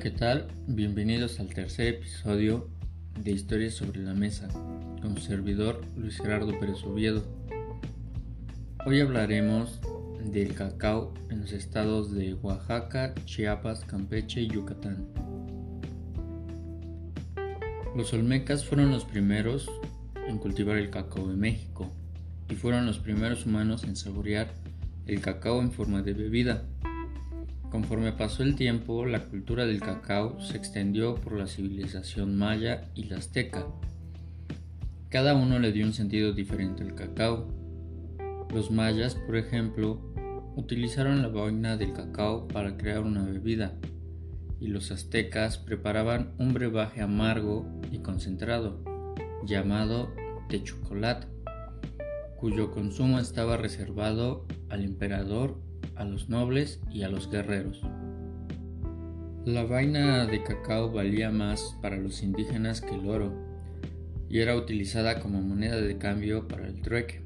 ¿qué tal? Bienvenidos al tercer episodio de Historias sobre la Mesa, con su servidor Luis Gerardo Pérez Oviedo. Hoy hablaremos del cacao en los estados de Oaxaca, Chiapas, Campeche y Yucatán. Los olmecas fueron los primeros en cultivar el cacao en México y fueron los primeros humanos en saborear el cacao en forma de bebida. Conforme pasó el tiempo, la cultura del cacao se extendió por la civilización maya y la azteca. Cada uno le dio un sentido diferente al cacao. Los mayas, por ejemplo, utilizaron la vaina del cacao para crear una bebida, y los aztecas preparaban un brebaje amargo y concentrado, llamado de chocolate, cuyo consumo estaba reservado al emperador a los nobles y a los guerreros. La vaina de cacao valía más para los indígenas que el oro y era utilizada como moneda de cambio para el trueque.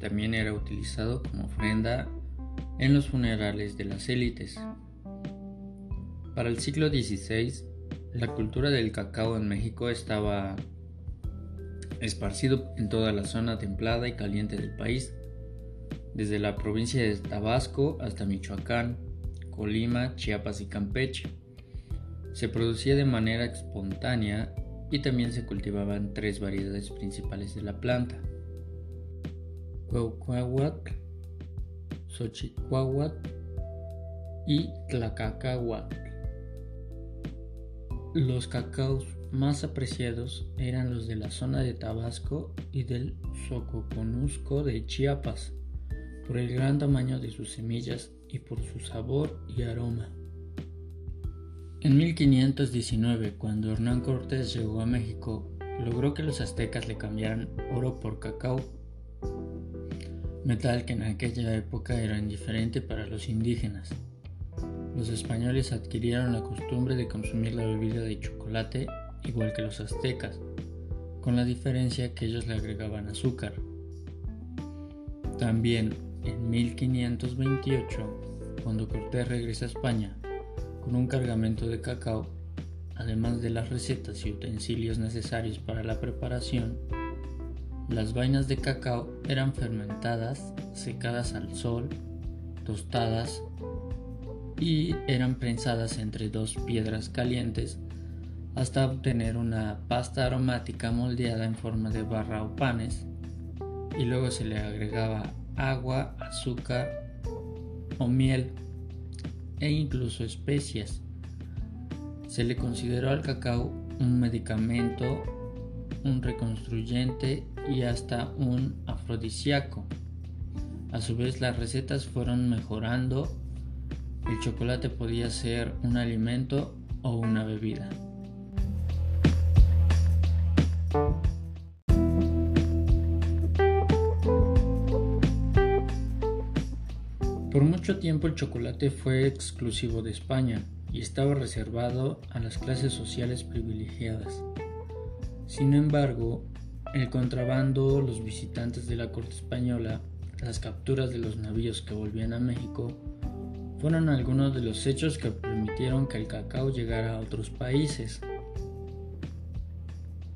También era utilizado como ofrenda en los funerales de las élites. Para el siglo XVI, la cultura del cacao en México estaba esparcido en toda la zona templada y caliente del país desde la provincia de Tabasco hasta Michoacán, Colima, Chiapas y Campeche. Se producía de manera espontánea y también se cultivaban tres variedades principales de la planta. Cuauhcuahuatl, Xochicuahuatl y Tlacacahuatl. Los cacaos más apreciados eran los de la zona de Tabasco y del Sococonusco de Chiapas por el gran tamaño de sus semillas y por su sabor y aroma. En 1519, cuando Hernán Cortés llegó a México, logró que los aztecas le cambiaran oro por cacao, metal que en aquella época era indiferente para los indígenas. Los españoles adquirieron la costumbre de consumir la bebida de chocolate igual que los aztecas, con la diferencia que ellos le agregaban azúcar. También en 1528, cuando Cortés regresa a España con un cargamento de cacao, además de las recetas y utensilios necesarios para la preparación, las vainas de cacao eran fermentadas, secadas al sol, tostadas y eran prensadas entre dos piedras calientes hasta obtener una pasta aromática moldeada en forma de barra o panes y luego se le agregaba agua, azúcar o miel e incluso especias. Se le consideró al cacao un medicamento, un reconstruyente y hasta un afrodisíaco. A su vez las recetas fueron mejorando. El chocolate podía ser un alimento o una bebida. Por mucho tiempo el chocolate fue exclusivo de España y estaba reservado a las clases sociales privilegiadas. Sin embargo, el contrabando, los visitantes de la corte española, las capturas de los navíos que volvían a México, fueron algunos de los hechos que permitieron que el cacao llegara a otros países.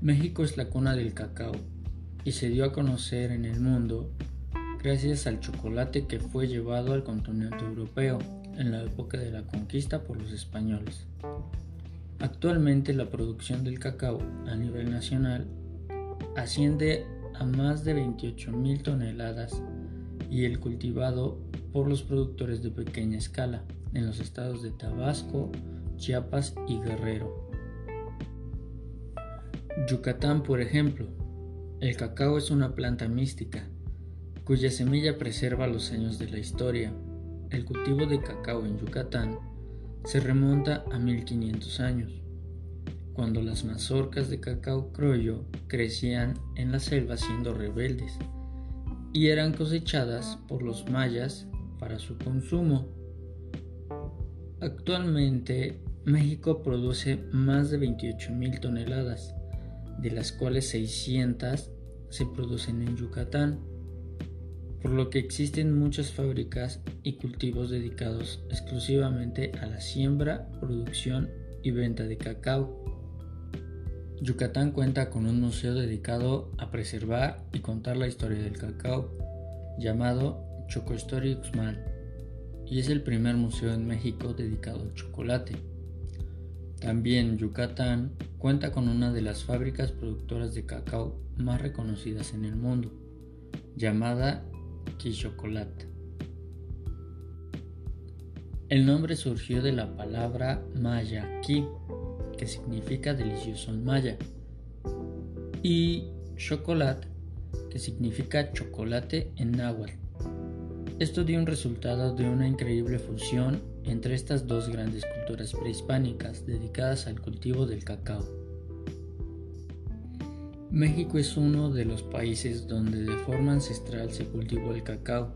México es la cuna del cacao y se dio a conocer en el mundo gracias al chocolate que fue llevado al continente europeo en la época de la conquista por los españoles. Actualmente la producción del cacao a nivel nacional asciende a más de 28.000 toneladas y el cultivado por los productores de pequeña escala en los estados de Tabasco, Chiapas y Guerrero. Yucatán, por ejemplo, el cacao es una planta mística cuya semilla preserva los años de la historia. El cultivo de cacao en Yucatán se remonta a 1500 años, cuando las mazorcas de cacao criollo crecían en la selva siendo rebeldes y eran cosechadas por los mayas para su consumo. Actualmente México produce más de 28.000 toneladas, de las cuales 600 se producen en Yucatán por lo que existen muchas fábricas y cultivos dedicados exclusivamente a la siembra, producción y venta de cacao. Yucatán cuenta con un museo dedicado a preservar y contar la historia del cacao, llamado Chocostory Uxmal, y es el primer museo en México dedicado al chocolate. También Yucatán cuenta con una de las fábricas productoras de cacao más reconocidas en el mundo, llamada El nombre surgió de la palabra maya ki, que significa delicioso en maya, y chocolate, que significa chocolate en náhuatl. Esto dio un resultado de una increíble fusión entre estas dos grandes culturas prehispánicas dedicadas al cultivo del cacao. México es uno de los países donde de forma ancestral se cultivó el cacao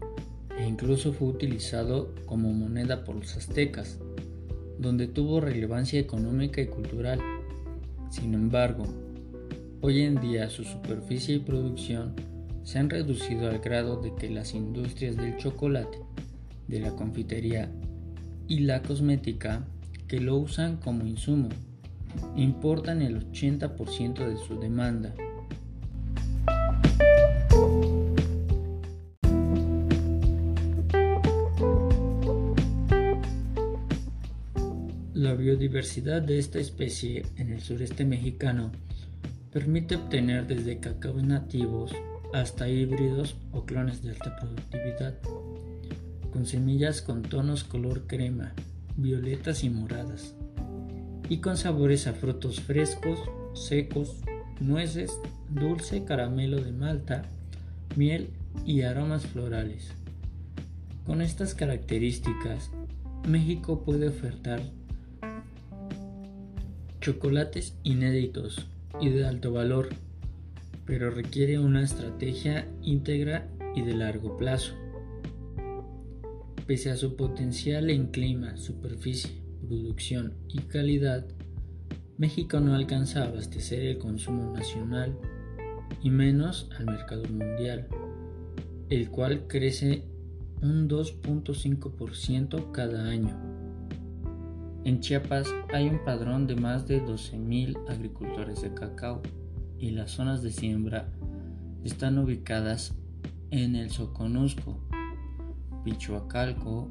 e incluso fue utilizado como moneda por los aztecas, donde tuvo relevancia económica y cultural. Sin embargo, hoy en día su superficie y producción se han reducido al grado de que las industrias del chocolate, de la confitería y la cosmética, que lo usan como insumo, importan el 80% de su demanda biodiversidad de esta especie en el sureste mexicano permite obtener desde cacao nativos hasta híbridos o clones de alta productividad, con semillas con tonos color crema, violetas y moradas, y con sabores a frutos frescos, secos, nueces, dulce, caramelo de malta, miel y aromas florales. Con estas características, México puede ofertar chocolates inéditos y de alto valor, pero requiere una estrategia íntegra y de largo plazo. Pese a su potencial en clima, superficie, producción y calidad, México no alcanza a abastecer el consumo nacional y menos al mercado mundial, el cual crece un 2.5% cada año. En Chiapas hay un padrón de más de 12.000 agricultores de cacao y las zonas de siembra están ubicadas en el Soconusco, Pichuacalco,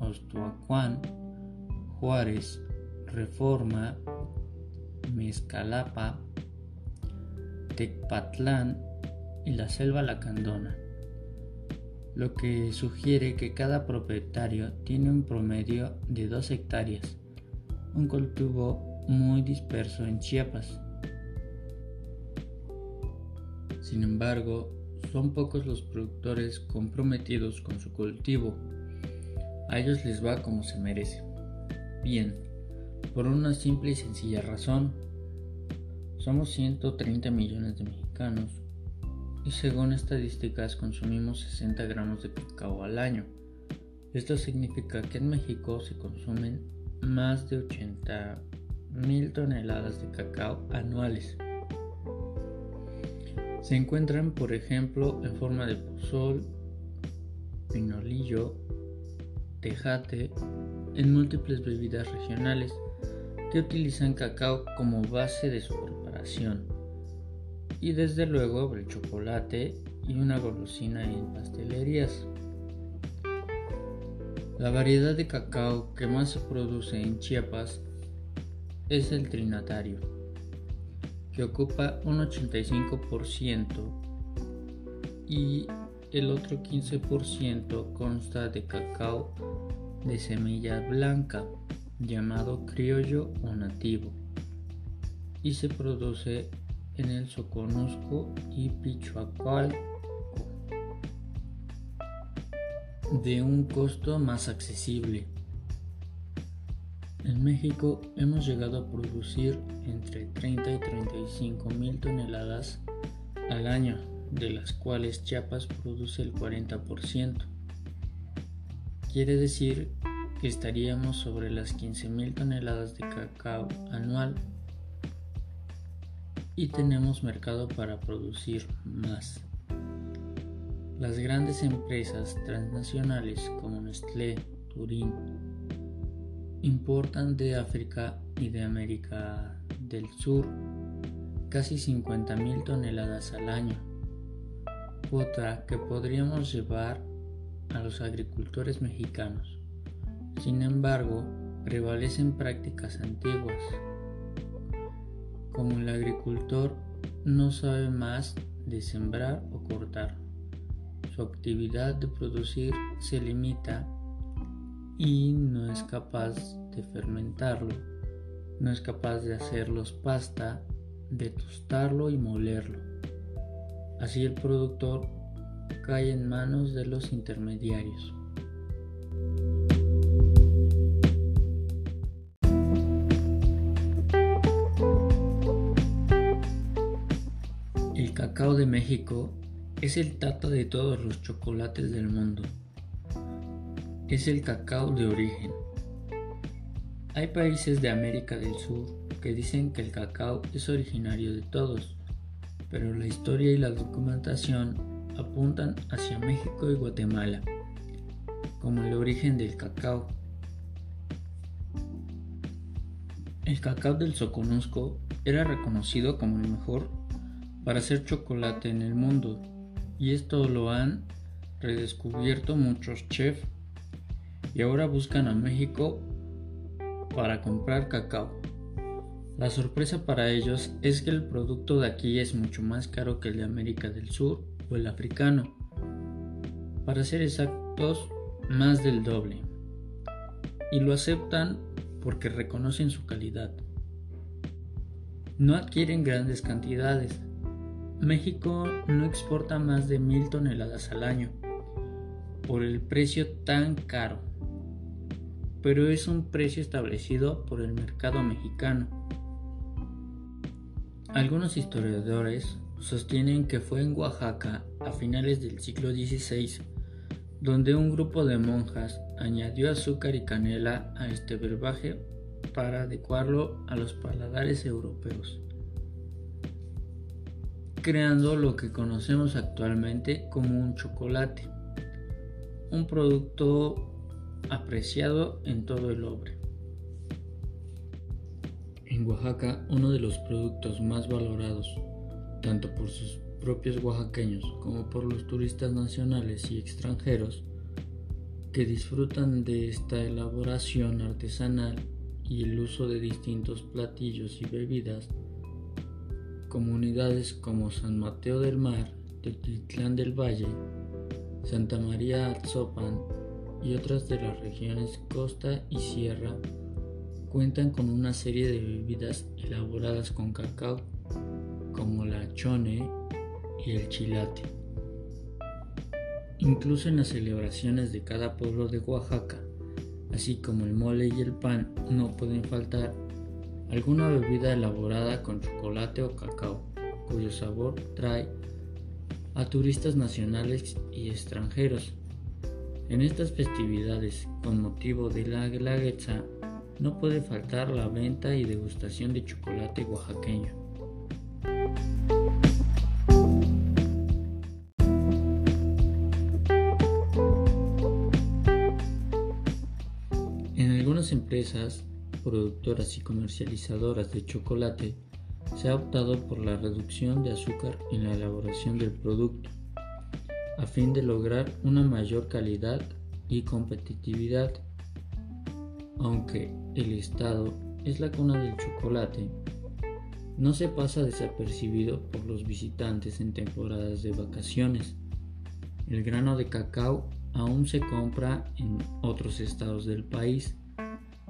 Ostuacuán, Juárez, Reforma, Mezcalapa, Tecpatlán y la Selva Lacandona, lo que sugiere que cada propietario tiene un promedio de 2 hectáreas un cultivo muy disperso en Chiapas. Sin embargo, son pocos los productores comprometidos con su cultivo. A ellos les va como se merece. Bien, por una simple y sencilla razón. Somos 130 millones de mexicanos y según estadísticas consumimos 60 gramos de cacao al año. Esto significa que en México se consumen más de 80 mil toneladas de cacao anuales. Se encuentran, por ejemplo, en forma de pozol, pinolillo, tejate, en múltiples bebidas regionales que utilizan cacao como base de su preparación. Y desde luego el chocolate y una golosina en pastelerías. La variedad de cacao que más se produce en Chiapas es el trinatario, que ocupa un 85% y el otro 15% consta de cacao de semilla blanca llamado criollo o nativo y se produce en el Soconusco y Pichuacual de un costo más accesible. En México hemos llegado a producir entre 30 y 35 mil toneladas al año, de las cuales Chiapas produce el 40%. Quiere decir que estaríamos sobre las 15 mil toneladas de cacao anual y tenemos mercado para producir más. Las grandes empresas transnacionales como Nestlé, Turín, importan de África y de América del Sur casi 50.000 toneladas al año, cuota que podríamos llevar a los agricultores mexicanos. Sin embargo, prevalecen prácticas antiguas, como el agricultor no sabe más de sembrar o cortar. Su actividad de producir se limita y no es capaz de fermentarlo, no es capaz de hacerlos pasta, de tostarlo y molerlo. Así el productor cae en manos de los intermediarios. El cacao de México es el tata de todos los chocolates del mundo es el cacao de origen. Hay países de América del Sur que dicen que el cacao es originario de todos, pero la historia y la documentación apuntan hacia México y Guatemala como el origen del cacao. El cacao del Soconusco era reconocido como el mejor para hacer chocolate en el mundo y esto lo han redescubierto muchos chefs y ahora buscan a México para comprar cacao. La sorpresa para ellos es que el producto de aquí es mucho más caro que el de América del Sur o el africano. Para ser exactos, más del doble. Y lo aceptan porque reconocen su calidad. No adquieren grandes cantidades. México no exporta más de mil toneladas al año por el precio tan caro pero es un precio establecido por el mercado mexicano. Algunos historiadores sostienen que fue en Oaxaca a finales del siglo XVI donde un grupo de monjas añadió azúcar y canela a este brebaje para adecuarlo a los paladares europeos, creando lo que conocemos actualmente como un chocolate, un producto apreciado en todo el Obre. En Oaxaca, uno de los productos más valorados, tanto por sus propios oaxaqueños como por los turistas nacionales y extranjeros, que disfrutan de esta elaboración artesanal y el uso de distintos platillos y bebidas, comunidades como San Mateo del Mar, Teotitlán del Valle, Santa María Atzopan y otras de las regiones costa y sierra cuentan con una serie de bebidas elaboradas con cacao como la chone y el chilate. Incluso en las celebraciones de cada pueblo de Oaxaca, así como el mole y el pan, no pueden faltar alguna bebida elaborada con chocolate o cacao, cuyo sabor trae a turistas nacionales y extranjeros en estas festividades, con motivo de la Guelaguetza, no puede faltar la venta y degustación de chocolate oaxaqueño. En algunas empresas, productoras y comercializadoras de chocolate, se ha optado por la reducción de azúcar en la elaboración del producto a fin de lograr una mayor calidad y competitividad. Aunque el Estado es la cuna del chocolate, no se pasa desapercibido por los visitantes en temporadas de vacaciones. El grano de cacao aún se compra en otros estados del país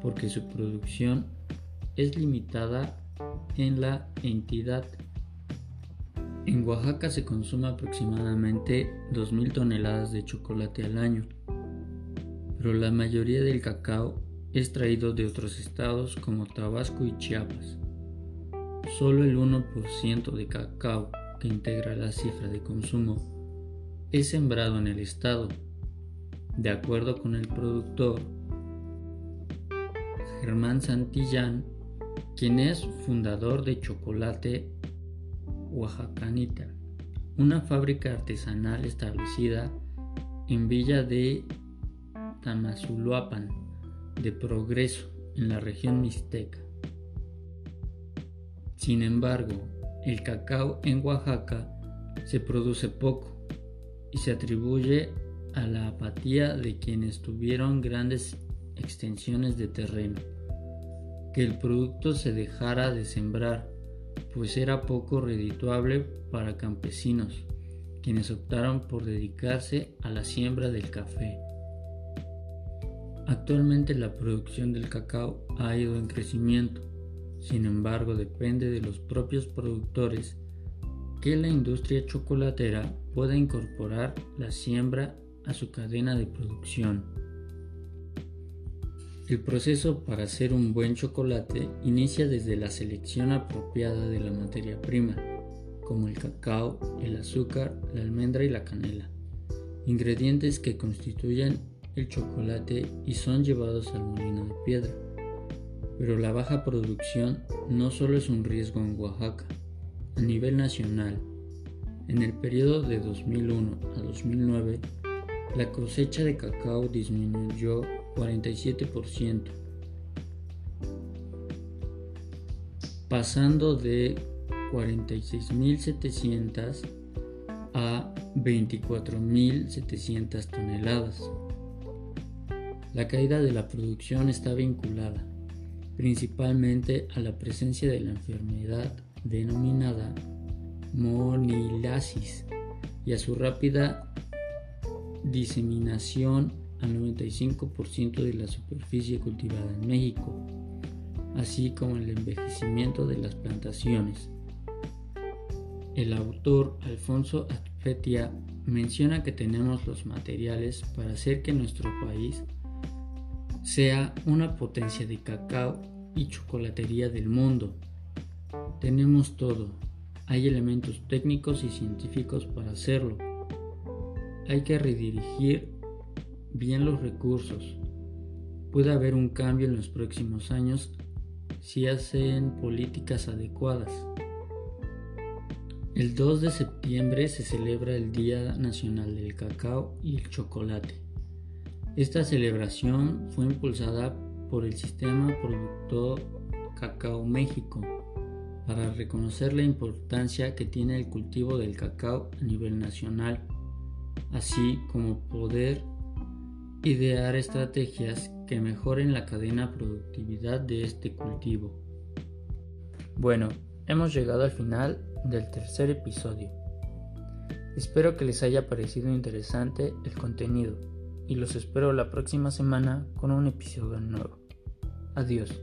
porque su producción es limitada en la entidad en Oaxaca se consume aproximadamente 2.000 toneladas de chocolate al año, pero la mayoría del cacao es traído de otros estados como Tabasco y Chiapas. Solo el 1% de cacao que integra la cifra de consumo es sembrado en el estado, de acuerdo con el productor Germán Santillán, quien es fundador de Chocolate Oaxacanita, una fábrica artesanal establecida en Villa de Tamazuluapan de Progreso, en la región mixteca. Sin embargo, el cacao en Oaxaca se produce poco y se atribuye a la apatía de quienes tuvieron grandes extensiones de terreno, que el producto se dejara de sembrar, pues era poco redituable para campesinos, quienes optaron por dedicarse a la siembra del café. Actualmente la producción del cacao ha ido en crecimiento, sin embargo depende de los propios productores que la industria chocolatera pueda incorporar la siembra a su cadena de producción. El proceso para hacer un buen chocolate inicia desde la selección apropiada de la materia prima, como el cacao, el azúcar, la almendra y la canela, ingredientes que constituyen el chocolate y son llevados al molino de piedra. Pero la baja producción no solo es un riesgo en Oaxaca, a nivel nacional, en el periodo de 2001 a 2009, la cosecha de cacao disminuyó 47%, pasando de 46.700 a 24.700 toneladas. La caída de la producción está vinculada principalmente a la presencia de la enfermedad denominada monilasis y a su rápida diseminación al 95% de la superficie cultivada en México, así como el envejecimiento de las plantaciones. El autor Alfonso Atfetia menciona que tenemos los materiales para hacer que nuestro país sea una potencia de cacao y chocolatería del mundo. Tenemos todo, hay elementos técnicos y científicos para hacerlo. Hay que redirigir bien los recursos. Puede haber un cambio en los próximos años si hacen políticas adecuadas. El 2 de septiembre se celebra el Día Nacional del Cacao y el Chocolate. Esta celebración fue impulsada por el Sistema Productor Cacao México para reconocer la importancia que tiene el cultivo del cacao a nivel nacional, así como poder idear estrategias que mejoren la cadena productividad de este cultivo. Bueno, hemos llegado al final del tercer episodio. Espero que les haya parecido interesante el contenido y los espero la próxima semana con un episodio nuevo. Adiós.